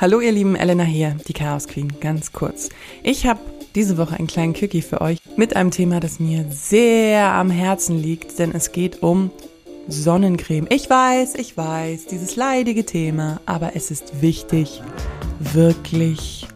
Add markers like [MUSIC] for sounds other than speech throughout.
Hallo ihr Lieben, Elena hier, die Chaos Queen, ganz kurz. Ich habe diese Woche einen kleinen Quickie für euch mit einem Thema, das mir sehr am Herzen liegt, denn es geht um Sonnencreme. Ich weiß, ich weiß, dieses leidige Thema, aber es ist wichtig, wirklich.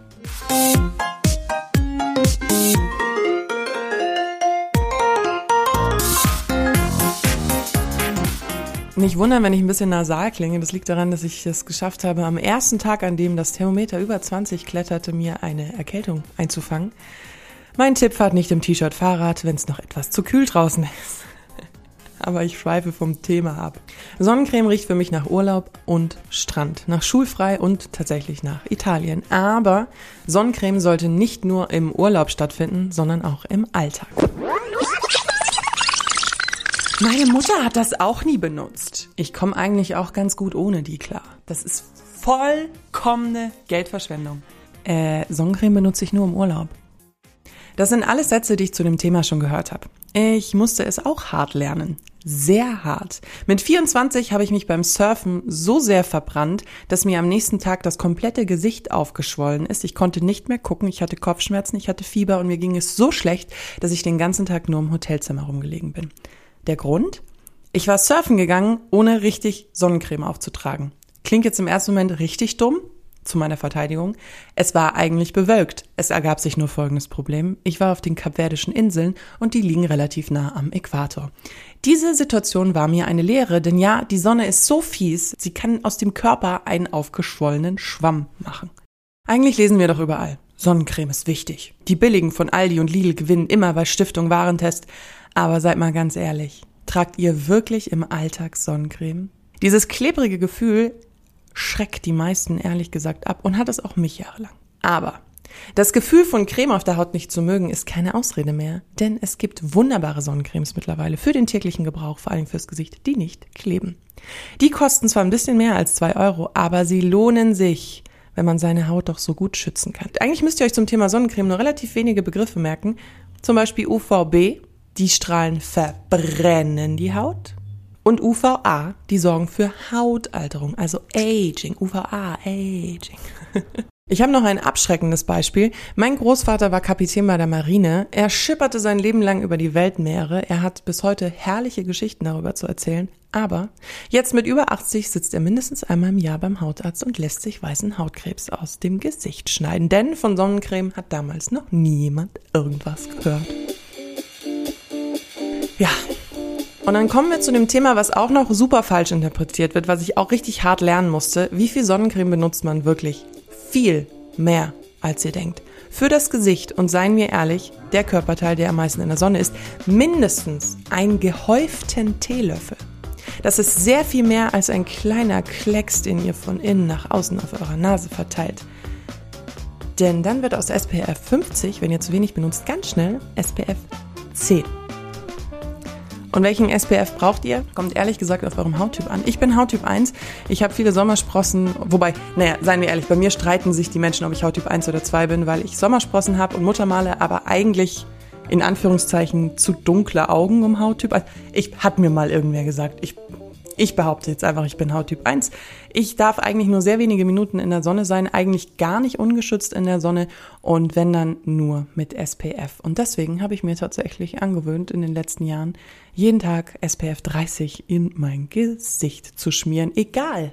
Nicht wundern, wenn ich ein bisschen nasal klinge. Das liegt daran, dass ich es geschafft habe, am ersten Tag, an dem das Thermometer über 20 kletterte, mir eine Erkältung einzufangen. Mein Tipp fahrt nicht im T-Shirt Fahrrad, wenn es noch etwas zu kühl draußen ist. [LAUGHS] Aber ich schweife vom Thema ab. Sonnencreme riecht für mich nach Urlaub und Strand, nach schulfrei und tatsächlich nach Italien. Aber Sonnencreme sollte nicht nur im Urlaub stattfinden, sondern auch im Alltag. Meine Mutter hat das auch nie benutzt. Ich komme eigentlich auch ganz gut ohne die klar. Das ist vollkommene Geldverschwendung. Äh, Sonnencreme benutze ich nur im Urlaub. Das sind alles Sätze, die ich zu dem Thema schon gehört habe. Ich musste es auch hart lernen. Sehr hart. Mit 24 habe ich mich beim Surfen so sehr verbrannt, dass mir am nächsten Tag das komplette Gesicht aufgeschwollen ist. Ich konnte nicht mehr gucken, ich hatte Kopfschmerzen, ich hatte Fieber und mir ging es so schlecht, dass ich den ganzen Tag nur im Hotelzimmer rumgelegen bin. Der Grund? Ich war surfen gegangen, ohne richtig Sonnencreme aufzutragen. Klingt jetzt im ersten Moment richtig dumm, zu meiner Verteidigung. Es war eigentlich bewölkt. Es ergab sich nur folgendes Problem. Ich war auf den Kapverdischen Inseln und die liegen relativ nah am Äquator. Diese Situation war mir eine Lehre, denn ja, die Sonne ist so fies, sie kann aus dem Körper einen aufgeschwollenen Schwamm machen. Eigentlich lesen wir doch überall. Sonnencreme ist wichtig. Die billigen von Aldi und Lidl gewinnen immer bei Stiftung Warentest. Aber seid mal ganz ehrlich, tragt ihr wirklich im Alltag Sonnencreme? Dieses klebrige Gefühl schreckt die meisten ehrlich gesagt ab und hat es auch mich jahrelang. Aber das Gefühl von Creme auf der Haut nicht zu mögen ist keine Ausrede mehr, denn es gibt wunderbare Sonnencremes mittlerweile für den täglichen Gebrauch, vor allem fürs Gesicht, die nicht kleben. Die kosten zwar ein bisschen mehr als zwei Euro, aber sie lohnen sich, wenn man seine Haut doch so gut schützen kann. Eigentlich müsst ihr euch zum Thema Sonnencreme nur relativ wenige Begriffe merken, zum Beispiel UVB, die Strahlen verbrennen die Haut. Und UVA, die sorgen für Hautalterung, also Aging. UVA, Aging. [LAUGHS] Ich habe noch ein abschreckendes Beispiel. Mein Großvater war Kapitän bei der Marine. Er schipperte sein Leben lang über die Weltmeere. Er hat bis heute herrliche Geschichten darüber zu erzählen. Aber jetzt mit über 80 sitzt er mindestens einmal im Jahr beim Hautarzt und lässt sich weißen Hautkrebs aus dem Gesicht schneiden. Denn von Sonnencreme hat damals noch niemand irgendwas gehört. Ja. Und dann kommen wir zu dem Thema, was auch noch super falsch interpretiert wird, was ich auch richtig hart lernen musste. Wie viel Sonnencreme benutzt man wirklich? Viel mehr, als ihr denkt. Für das Gesicht, und seien wir ehrlich, der Körperteil, der am meisten in der Sonne ist, mindestens einen gehäuften Teelöffel. Das ist sehr viel mehr als ein kleiner Klecks, den ihr von innen nach außen auf eurer Nase verteilt. Denn dann wird aus SPF 50, wenn ihr zu wenig benutzt, ganz schnell SPF 10. Und welchen SPF braucht ihr? Kommt ehrlich gesagt auf eurem Hauttyp an. Ich bin Hauttyp 1. Ich habe viele Sommersprossen, wobei, naja, seien wir ehrlich, bei mir streiten sich die Menschen, ob ich Hauttyp 1 oder 2 bin, weil ich Sommersprossen habe und Muttermale, aber eigentlich in Anführungszeichen zu dunkle Augen um Hauttyp. Also ich hat mir mal irgendwer gesagt, ich ich behaupte jetzt einfach, ich bin Hauttyp 1. Ich darf eigentlich nur sehr wenige Minuten in der Sonne sein, eigentlich gar nicht ungeschützt in der Sonne und wenn dann nur mit SPF. Und deswegen habe ich mir tatsächlich angewöhnt, in den letzten Jahren jeden Tag SPF 30 in mein Gesicht zu schmieren, egal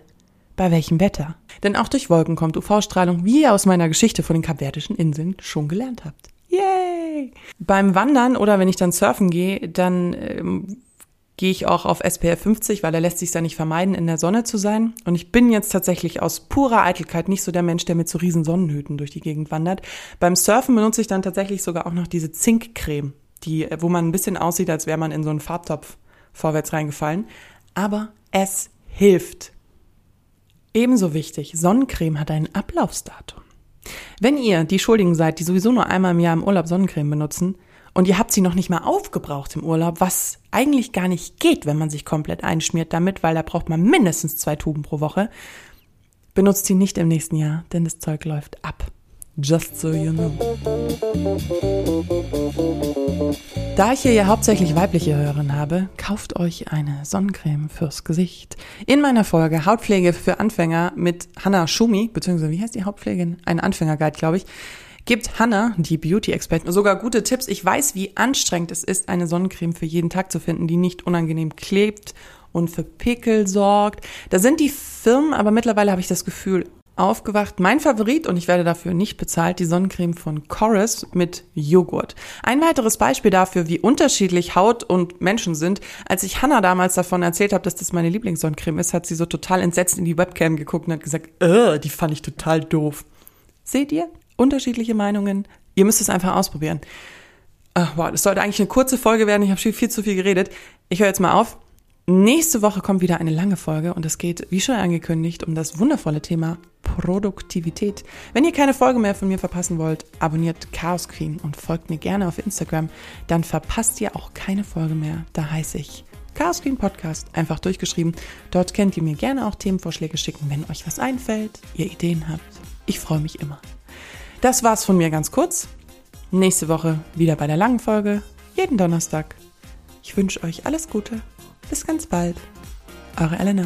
bei welchem Wetter. Denn auch durch Wolken kommt UV-Strahlung, wie ihr aus meiner Geschichte von den Kapverdischen Inseln schon gelernt habt. Yay! Beim Wandern oder wenn ich dann surfen gehe, dann ähm, gehe ich auch auf SPF 50, weil er lässt sich da nicht vermeiden, in der Sonne zu sein. Und ich bin jetzt tatsächlich aus purer Eitelkeit nicht so der Mensch, der mit so riesen Sonnenhüten durch die Gegend wandert. Beim Surfen benutze ich dann tatsächlich sogar auch noch diese Zinkcreme, die, wo man ein bisschen aussieht, als wäre man in so einen Farbtopf vorwärts reingefallen. Aber es hilft. Ebenso wichtig, Sonnencreme hat ein Ablaufsdatum. Wenn ihr die Schuldigen seid, die sowieso nur einmal im Jahr im Urlaub Sonnencreme benutzen, und ihr habt sie noch nicht mal aufgebraucht im Urlaub, was eigentlich gar nicht geht, wenn man sich komplett einschmiert damit, weil da braucht man mindestens zwei Tuben pro Woche. Benutzt sie nicht im nächsten Jahr, denn das Zeug läuft ab. Just so you know. Da ich hier ja hauptsächlich weibliche Hörerinnen habe, kauft euch eine Sonnencreme fürs Gesicht. In meiner Folge Hautpflege für Anfänger mit Hannah Schumi, beziehungsweise wie heißt die Hautpflegin? Ein Anfängerguide, glaube ich, gibt Hannah, die Beauty-Expertin, sogar gute Tipps. Ich weiß, wie anstrengend es ist, eine Sonnencreme für jeden Tag zu finden, die nicht unangenehm klebt und für Pickel sorgt. Da sind die Firmen, aber mittlerweile habe ich das Gefühl, aufgewacht. Mein Favorit, und ich werde dafür nicht bezahlt, die Sonnencreme von Chorus mit Joghurt. Ein weiteres Beispiel dafür, wie unterschiedlich Haut und Menschen sind. Als ich Hannah damals davon erzählt habe, dass das meine Lieblingssonnencreme ist, hat sie so total entsetzt in die Webcam geguckt und hat gesagt, die fand ich total doof. Seht ihr? Unterschiedliche Meinungen. Ihr müsst es einfach ausprobieren. Ach, wow, das sollte eigentlich eine kurze Folge werden. Ich habe viel, viel zu viel geredet. Ich höre jetzt mal auf. Nächste Woche kommt wieder eine lange Folge und es geht, wie schon angekündigt, um das wundervolle Thema Produktivität. Wenn ihr keine Folge mehr von mir verpassen wollt, abonniert Chaos Queen und folgt mir gerne auf Instagram, dann verpasst ihr auch keine Folge mehr. Da heiße ich Chaos Queen Podcast, einfach durchgeschrieben. Dort könnt ihr mir gerne auch Themenvorschläge schicken, wenn euch was einfällt, ihr Ideen habt. Ich freue mich immer. Das war's von mir ganz kurz. Nächste Woche wieder bei der langen Folge, jeden Donnerstag. Ich wünsche euch alles Gute bis ganz bald. Eure Elena.